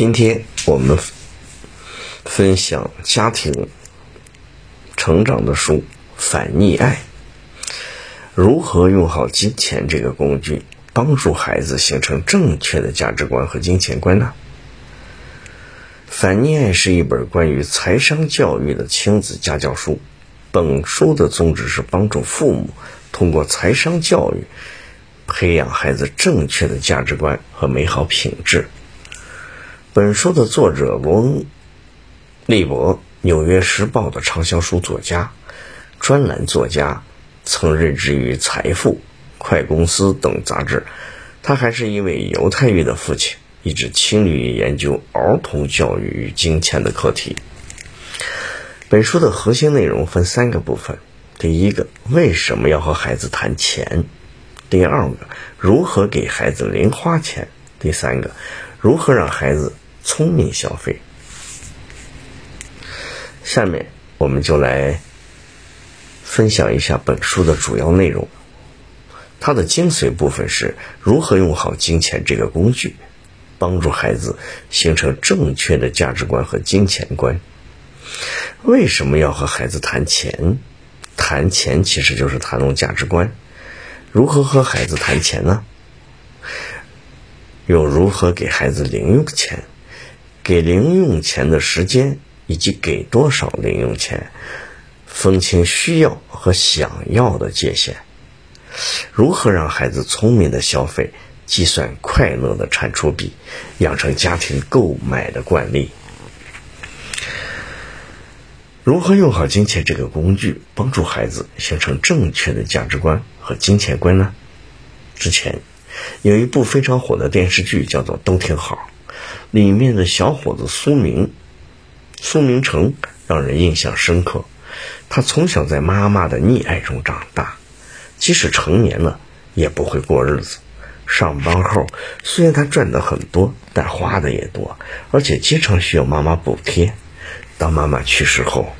今天我们分享家庭成长的书《反逆爱》，如何用好金钱这个工具，帮助孩子形成正确的价值观和金钱观呢？《反逆爱》是一本关于财商教育的亲子家教书。本书的宗旨是帮助父母通过财商教育，培养孩子正确的价值观和美好品质。本书的作者罗恩·利伯，《纽约时报》的畅销书作家、专栏作家，曾任职于《财富》《快公司》等杂志。他还是一位犹太裔的父亲，一直倾力于研究儿童教育与金钱的课题。本书的核心内容分三个部分：第一个，为什么要和孩子谈钱；第二个，如何给孩子零花钱；第三个，如何让孩子聪明消费。下面我们就来分享一下本书的主要内容。它的精髓部分是如何用好金钱这个工具，帮助孩子形成正确的价值观和金钱观。为什么要和孩子谈钱？谈钱其实就是谈论价值观。如何和孩子谈钱呢？又如何给孩子零用钱？给零用钱的时间以及给多少零用钱？分清需要和想要的界限。如何让孩子聪明的消费？计算快乐的产出比，养成家庭购买的惯例。如何用好金钱这个工具，帮助孩子形成正确的价值观和金钱观呢？之前有一部非常火的电视剧，叫做《都挺好》，里面的小伙子苏明，苏明成让人印象深刻。他从小在妈妈的溺爱中长大，即使成年了也不会过日子。上班后，虽然他赚的很多，但花的也多，而且经常需要妈妈补贴。当妈妈去世后，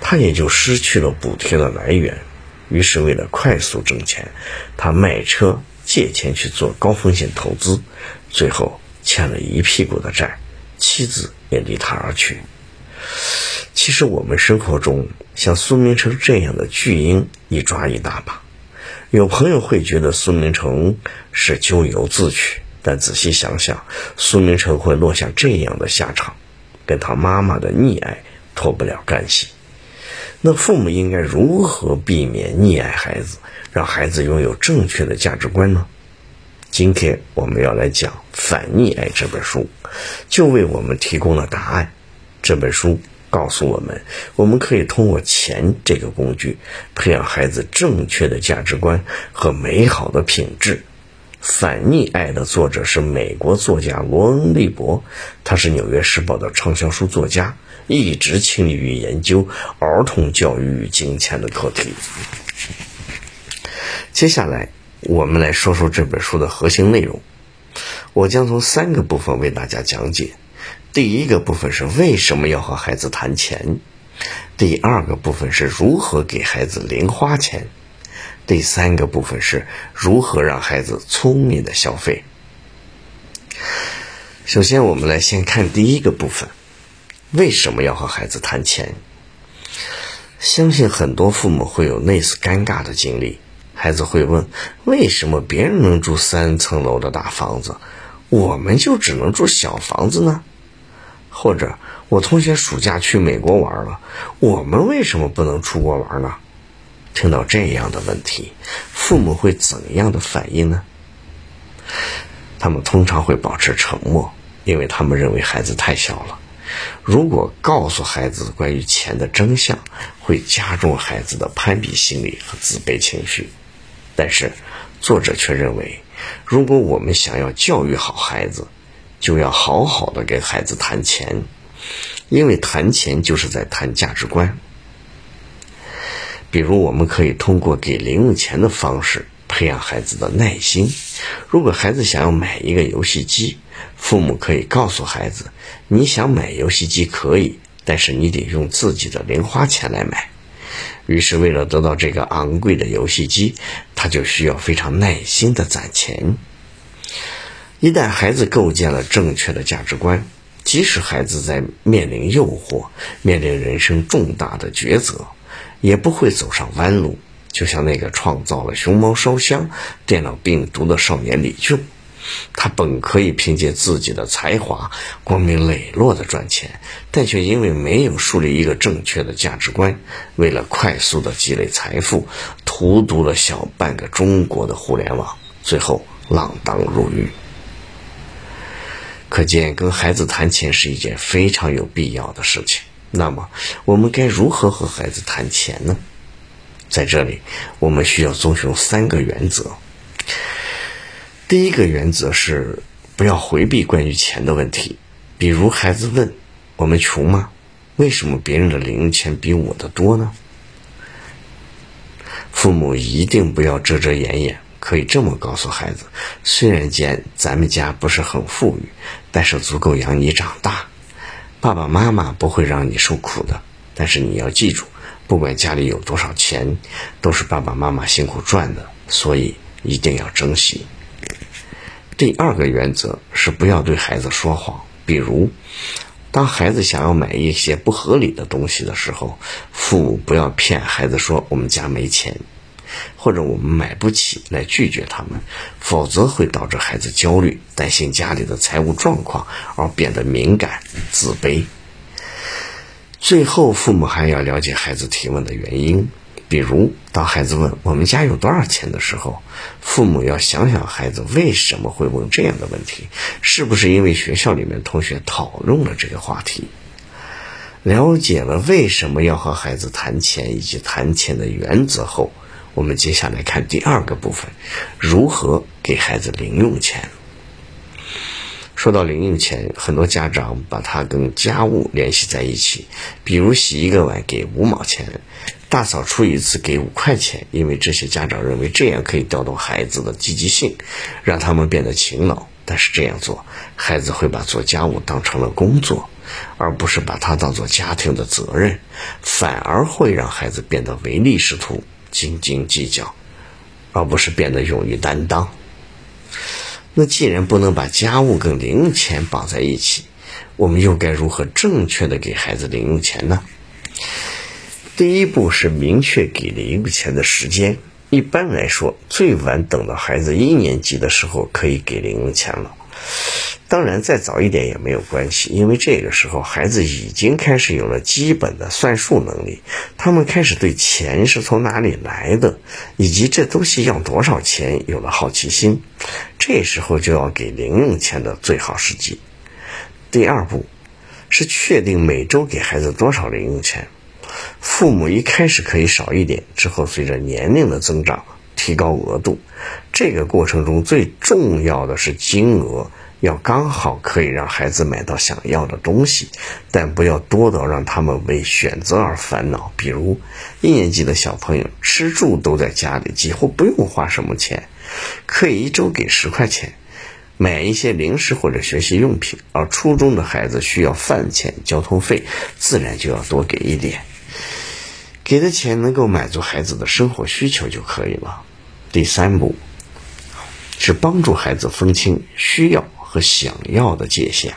他也就失去了补贴的来源。于是，为了快速挣钱，他卖车借钱去做高风险投资，最后欠了一屁股的债，妻子也离他而去。其实，我们生活中像苏明成这样的巨婴一抓一大把。有朋友会觉得苏明成是咎由自取，但仔细想想，苏明成会落下这样的下场。跟他妈妈的溺爱脱不了干系，那父母应该如何避免溺爱孩子，让孩子拥有正确的价值观呢？今天我们要来讲《反溺爱》这本书，就为我们提供了答案。这本书告诉我们，我们可以通过钱这个工具，培养孩子正确的价值观和美好的品质。反逆爱的作者是美国作家罗恩·利伯，他是《纽约时报》的畅销书作家，一直倾力于研究儿童教育与金钱的课题。接下来，我们来说说这本书的核心内容。我将从三个部分为大家讲解。第一个部分是为什么要和孩子谈钱；第二个部分是如何给孩子零花钱。第三个部分是如何让孩子聪明的消费。首先，我们来先看第一个部分：为什么要和孩子谈钱？相信很多父母会有类似尴尬的经历。孩子会问：为什么别人能住三层楼的大房子，我们就只能住小房子呢？或者，我同学暑假去美国玩了，我们为什么不能出国玩呢？听到这样的问题，父母会怎样的反应呢？他们通常会保持沉默，因为他们认为孩子太小了。如果告诉孩子关于钱的真相，会加重孩子的攀比心理和自卑情绪。但是，作者却认为，如果我们想要教育好孩子，就要好好的跟孩子谈钱，因为谈钱就是在谈价值观。比如，我们可以通过给零用钱的方式培养孩子的耐心。如果孩子想要买一个游戏机，父母可以告诉孩子：“你想买游戏机可以，但是你得用自己的零花钱来买。”于是，为了得到这个昂贵的游戏机，他就需要非常耐心的攒钱。一旦孩子构建了正确的价值观，即使孩子在面临诱惑、面临人生重大的抉择，也不会走上弯路。就像那个创造了熊猫烧香、电脑病毒的少年李俊。他本可以凭借自己的才华光明磊落的赚钱，但却因为没有树立一个正确的价值观，为了快速的积累财富，荼毒了小半个中国的互联网，最后锒铛入狱。可见，跟孩子谈钱是一件非常有必要的事情。那么，我们该如何和孩子谈钱呢？在这里，我们需要遵循三个原则。第一个原则是不要回避关于钱的问题，比如孩子问：“我们穷吗？为什么别人的零用钱比我的多呢？”父母一定不要遮遮掩掩，可以这么告诉孩子：“虽然间咱们家不是很富裕，但是足够养你长大，爸爸妈妈不会让你受苦的。但是你要记住，不管家里有多少钱，都是爸爸妈妈辛苦赚的，所以一定要珍惜。”第二个原则是不要对孩子说谎，比如，当孩子想要买一些不合理的东西的时候，父母不要骗孩子说我们家没钱，或者我们买不起来拒绝他们，否则会导致孩子焦虑，担心家里的财务状况而变得敏感、自卑。最后，父母还要了解孩子提问的原因。比如，当孩子问我们家有多少钱的时候，父母要想想孩子为什么会问这样的问题，是不是因为学校里面同学讨论了这个话题？了解了为什么要和孩子谈钱以及谈钱的原则后，我们接下来看第二个部分：如何给孩子零用钱。说到零用钱，很多家长把它跟家务联系在一起，比如洗一个碗给五毛钱，大扫除一次给五块钱，因为这些家长认为这样可以调动孩子的积极性，让他们变得勤劳。但是这样做，孩子会把做家务当成了工作，而不是把它当做家庭的责任，反而会让孩子变得唯利是图、斤斤计较，而不是变得勇于担当。那既然不能把家务跟零用钱绑在一起，我们又该如何正确的给孩子零用钱呢？第一步是明确给零用钱的时间。一般来说，最晚等到孩子一年级的时候可以给零用钱了。当然，再早一点也没有关系，因为这个时候孩子已经开始有了基本的算术能力，他们开始对钱是从哪里来的，以及这东西要多少钱有了好奇心。这时候就要给零用钱的最好时机。第二步是确定每周给孩子多少零用钱。父母一开始可以少一点，之后随着年龄的增长提高额度。这个过程中最重要的是金额。要刚好可以让孩子买到想要的东西，但不要多到让他们为选择而烦恼。比如，一年级的小朋友吃住都在家里，几乎不用花什么钱，可以一周给十块钱，买一些零食或者学习用品；而初中的孩子需要饭钱、交通费，自然就要多给一点。给的钱能够满足孩子的生活需求就可以了。第三步是帮助孩子分清需要。和想要的界限，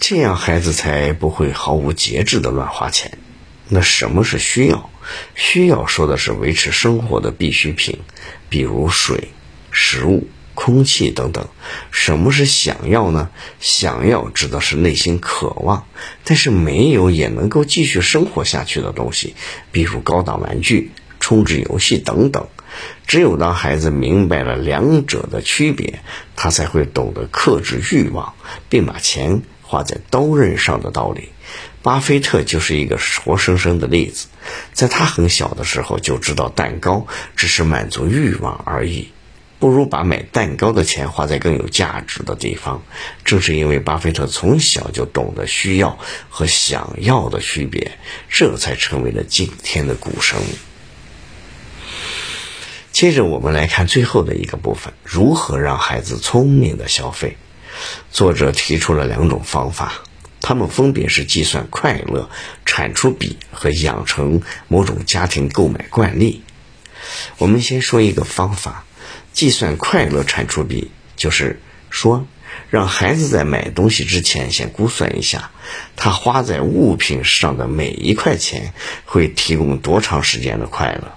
这样孩子才不会毫无节制的乱花钱。那什么是需要？需要说的是维持生活的必需品，比如水、食物、空气等等。什么是想要呢？想要指的是内心渴望，但是没有也能够继续生活下去的东西，比如高档玩具、充值游戏等等。只有当孩子明白了两者的区别，他才会懂得克制欲望，并把钱花在刀刃上的道理。巴菲特就是一个活生生的例子。在他很小的时候就知道蛋糕只是满足欲望而已，不如把买蛋糕的钱花在更有价值的地方。正是因为巴菲特从小就懂得需要和想要的区别，这才成为了今天的股神。接着我们来看最后的一个部分：如何让孩子聪明的消费。作者提出了两种方法，他们分别是计算快乐产出比和养成某种家庭购买惯例。我们先说一个方法：计算快乐产出比，就是说，让孩子在买东西之前先估算一下，他花在物品上的每一块钱会提供多长时间的快乐。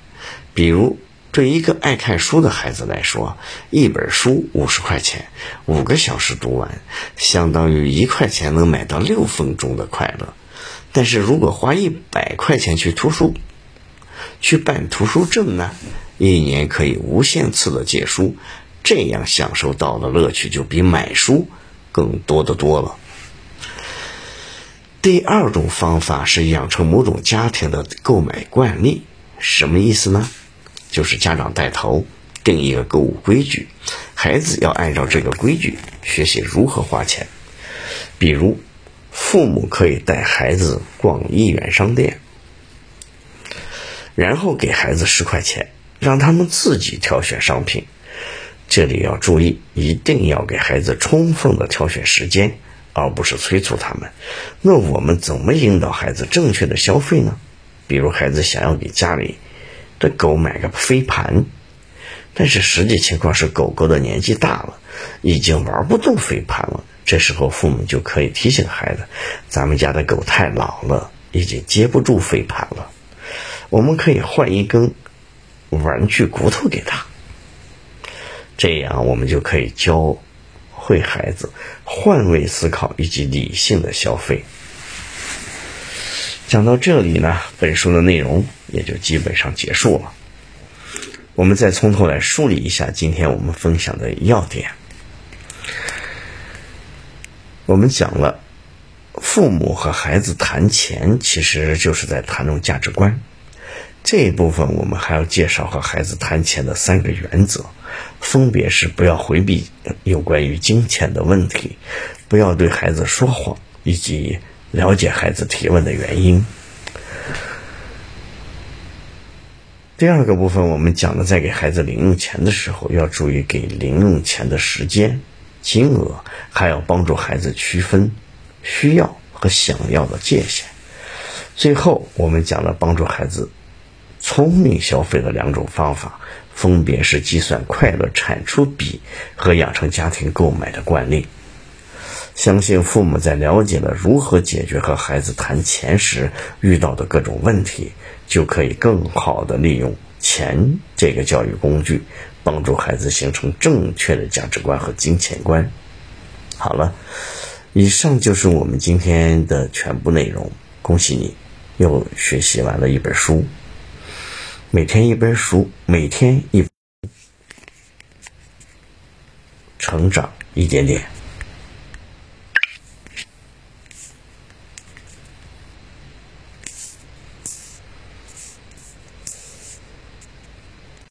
比如，对一个爱看书的孩子来说，一本书五十块钱，五个小时读完，相当于一块钱能买到六分钟的快乐。但是如果花一百块钱去图书，去办图书证呢，一年可以无限次的借书，这样享受到的乐趣就比买书更多的多了。第二种方法是养成某种家庭的购买惯例，什么意思呢？就是家长带头定一个购物规矩，孩子要按照这个规矩学习如何花钱。比如，父母可以带孩子逛一元商店，然后给孩子十块钱，让他们自己挑选商品。这里要注意，一定要给孩子充分的挑选时间，而不是催促他们。那我们怎么引导孩子正确的消费呢？比如，孩子想要给家里。的狗买个飞盘，但是实际情况是狗狗的年纪大了，已经玩不动飞盘了。这时候父母就可以提醒孩子：“咱们家的狗太老了，已经接不住飞盘了。我们可以换一根玩具骨头给他。”这样我们就可以教会孩子换位思考以及理性的消费。讲到这里呢，本书的内容也就基本上结束了。我们再从头来梳理一下今天我们分享的要点。我们讲了，父母和孩子谈钱，其实就是在谈论价值观。这一部分我们还要介绍和孩子谈钱的三个原则，分别是不要回避有关于金钱的问题，不要对孩子说谎，以及。了解孩子提问的原因。第二个部分，我们讲了，在给孩子零用钱的时候，要注意给零用钱的时间、金额，还要帮助孩子区分需要和想要的界限。最后，我们讲了帮助孩子聪明消费的两种方法，分别是计算快乐产出比和养成家庭购买的惯例。相信父母在了解了如何解决和孩子谈钱时遇到的各种问题，就可以更好的利用钱这个教育工具，帮助孩子形成正确的价值观和金钱观。好了，以上就是我们今天的全部内容。恭喜你，又学习完了一本书。每天一本书，每天一成长一点点。